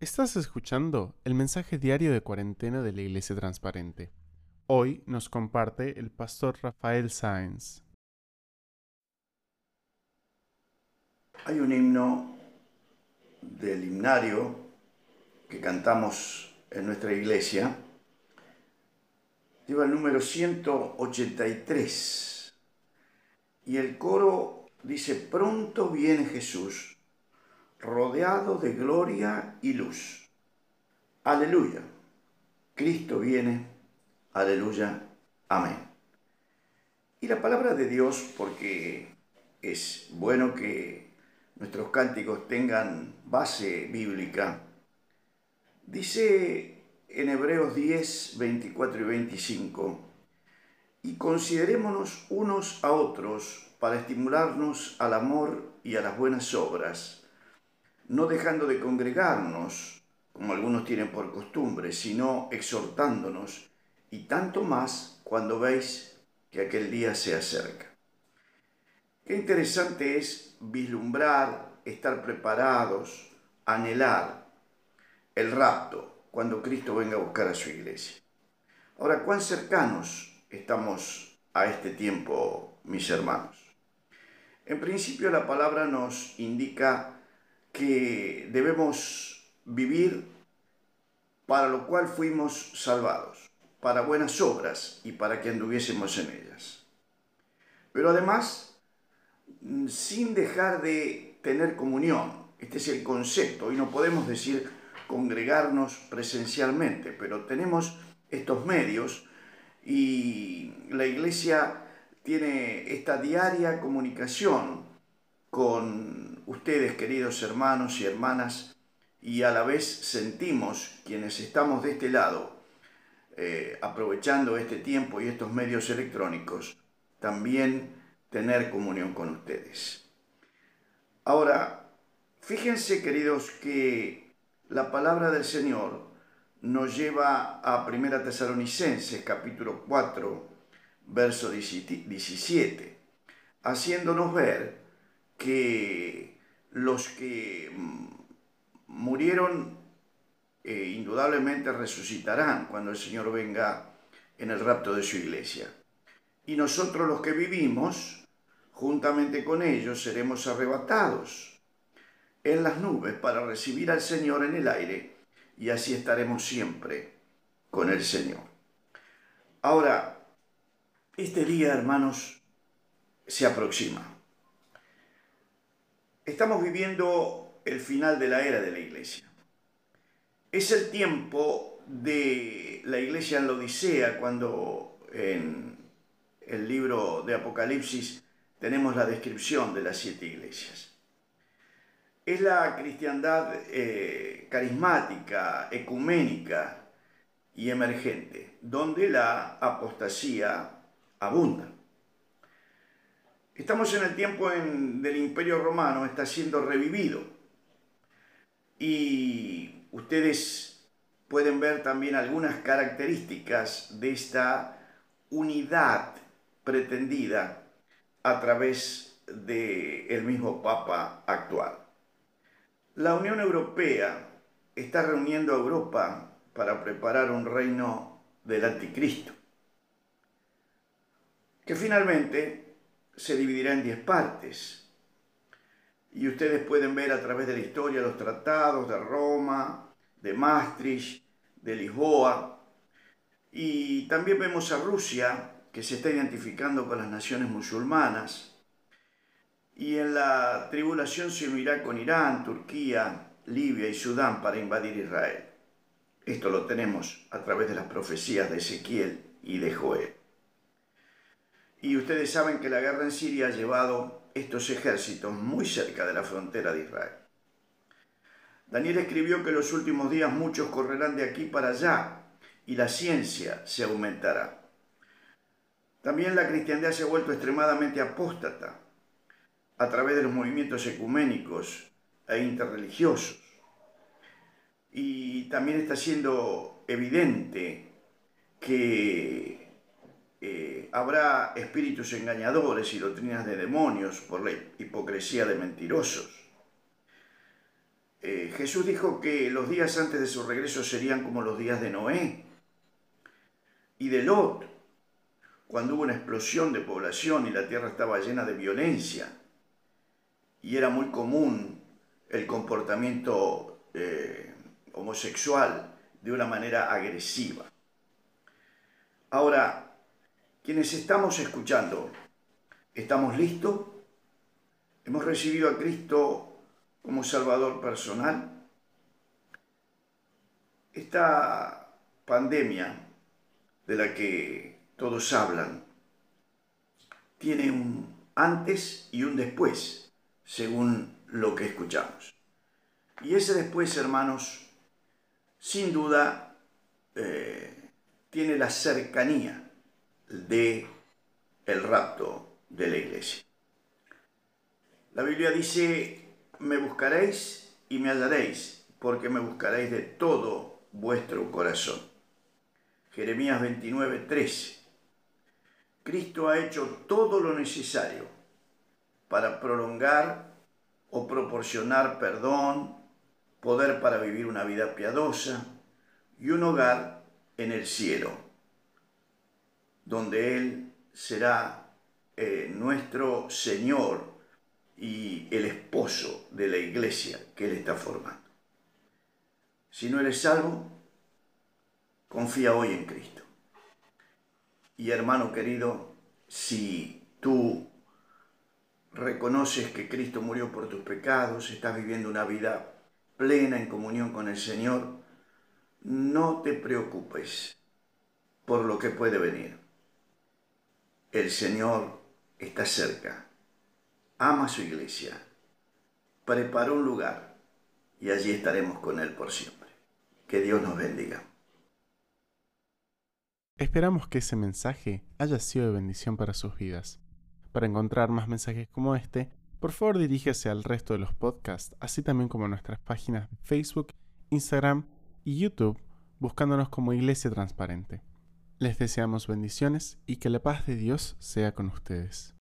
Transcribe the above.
Estás escuchando el mensaje diario de cuarentena de la Iglesia Transparente. Hoy nos comparte el pastor Rafael Sáenz. Hay un himno del himnario que cantamos en nuestra iglesia. Lleva el número 183 y el coro dice, pronto viene Jesús, rodeado de gloria y luz. Aleluya. Cristo viene. Aleluya. Amén. Y la palabra de Dios, porque es bueno que nuestros cánticos tengan base bíblica, dice en Hebreos 10, 24 y 25, y considerémonos unos a otros para estimularnos al amor y a las buenas obras, no dejando de congregarnos, como algunos tienen por costumbre, sino exhortándonos, y tanto más cuando veis que aquel día se acerca. Qué interesante es vislumbrar, estar preparados, anhelar el rapto cuando Cristo venga a buscar a su iglesia. Ahora, ¿cuán cercanos estamos a este tiempo, mis hermanos? En principio la palabra nos indica que debemos vivir para lo cual fuimos salvados, para buenas obras y para que anduviésemos en ellas. Pero además Mm, sin dejar de tener comunión. Este es el concepto. y no podemos decir congregarnos presencialmente, pero tenemos estos medios y la iglesia tiene esta diaria comunicación con ustedes, queridos hermanos y hermanas, y a la vez sentimos quienes estamos de este lado, eh, aprovechando este tiempo y estos medios electrónicos, también tener comunión con ustedes. Ahora, fíjense queridos que la palabra del Señor nos lleva a Primera Tesalonicenses capítulo 4, verso 17, haciéndonos ver que los que mm, murieron eh, indudablemente resucitarán cuando el Señor venga en el rapto de su iglesia. Y nosotros los que vivimos, juntamente con ellos seremos arrebatados en las nubes para recibir al Señor en el aire y así estaremos siempre con el Señor. Ahora, este día, hermanos, se aproxima. Estamos viviendo el final de la era de la iglesia. Es el tiempo de la iglesia en la Odisea, cuando en el libro de Apocalipsis tenemos la descripción de las siete iglesias. Es la cristiandad eh, carismática, ecuménica y emergente, donde la apostasía abunda. Estamos en el tiempo del Imperio Romano, está siendo revivido. Y ustedes pueden ver también algunas características de esta unidad pretendida a través del mismo Papa actual. La Unión Europea está reuniendo a Europa para preparar un reino del anticristo, que finalmente se dividirá en diez partes. Y ustedes pueden ver a través de la historia los tratados de Roma, de Maastricht, de Lisboa, y también vemos a Rusia que se está identificando con las naciones musulmanas. Y en la tribulación se unirá con Irán, Turquía, Libia y Sudán para invadir Israel. Esto lo tenemos a través de las profecías de Ezequiel y de Joel. Y ustedes saben que la guerra en Siria ha llevado estos ejércitos muy cerca de la frontera de Israel. Daniel escribió que los últimos días muchos correrán de aquí para allá y la ciencia se aumentará. También la cristiandad se ha vuelto extremadamente apóstata a través de los movimientos ecuménicos e interreligiosos. Y también está siendo evidente que eh, habrá espíritus engañadores y doctrinas de demonios por la hipocresía de mentirosos. Eh, Jesús dijo que los días antes de su regreso serían como los días de Noé y de Lot, cuando hubo una explosión de población y la tierra estaba llena de violencia. Y era muy común el comportamiento eh, homosexual de una manera agresiva. Ahora, quienes estamos escuchando, ¿estamos listos? ¿Hemos recibido a Cristo como Salvador personal? Esta pandemia de la que todos hablan tiene un antes y un después, según lo que escuchamos. Y ese después, hermanos, sin duda eh, tiene la cercanía de el rapto de la iglesia. La Biblia dice, me buscaréis y me hallaréis, porque me buscaréis de todo vuestro corazón. Jeremías 29, 13. Cristo ha hecho todo lo necesario para prolongar o proporcionar perdón, poder para vivir una vida piadosa y un hogar en el cielo, donde Él será eh, nuestro Señor y el esposo de la iglesia que Él está formando. Si no eres salvo, confía hoy en Cristo. Y hermano querido, si tú reconoces que Cristo murió por tus pecados, estás viviendo una vida plena en comunión con el Señor, no te preocupes por lo que puede venir. El Señor está cerca ama su iglesia, prepara un lugar y allí estaremos con Él por siempre. Que Dios nos bendiga. Esperamos que ese mensaje haya sido de bendición para sus vidas. Para encontrar más mensajes como este, por favor diríjase al resto de los podcasts, así también como a nuestras páginas de Facebook, Instagram y YouTube, buscándonos como Iglesia Transparente. Les deseamos bendiciones y que la paz de Dios sea con ustedes.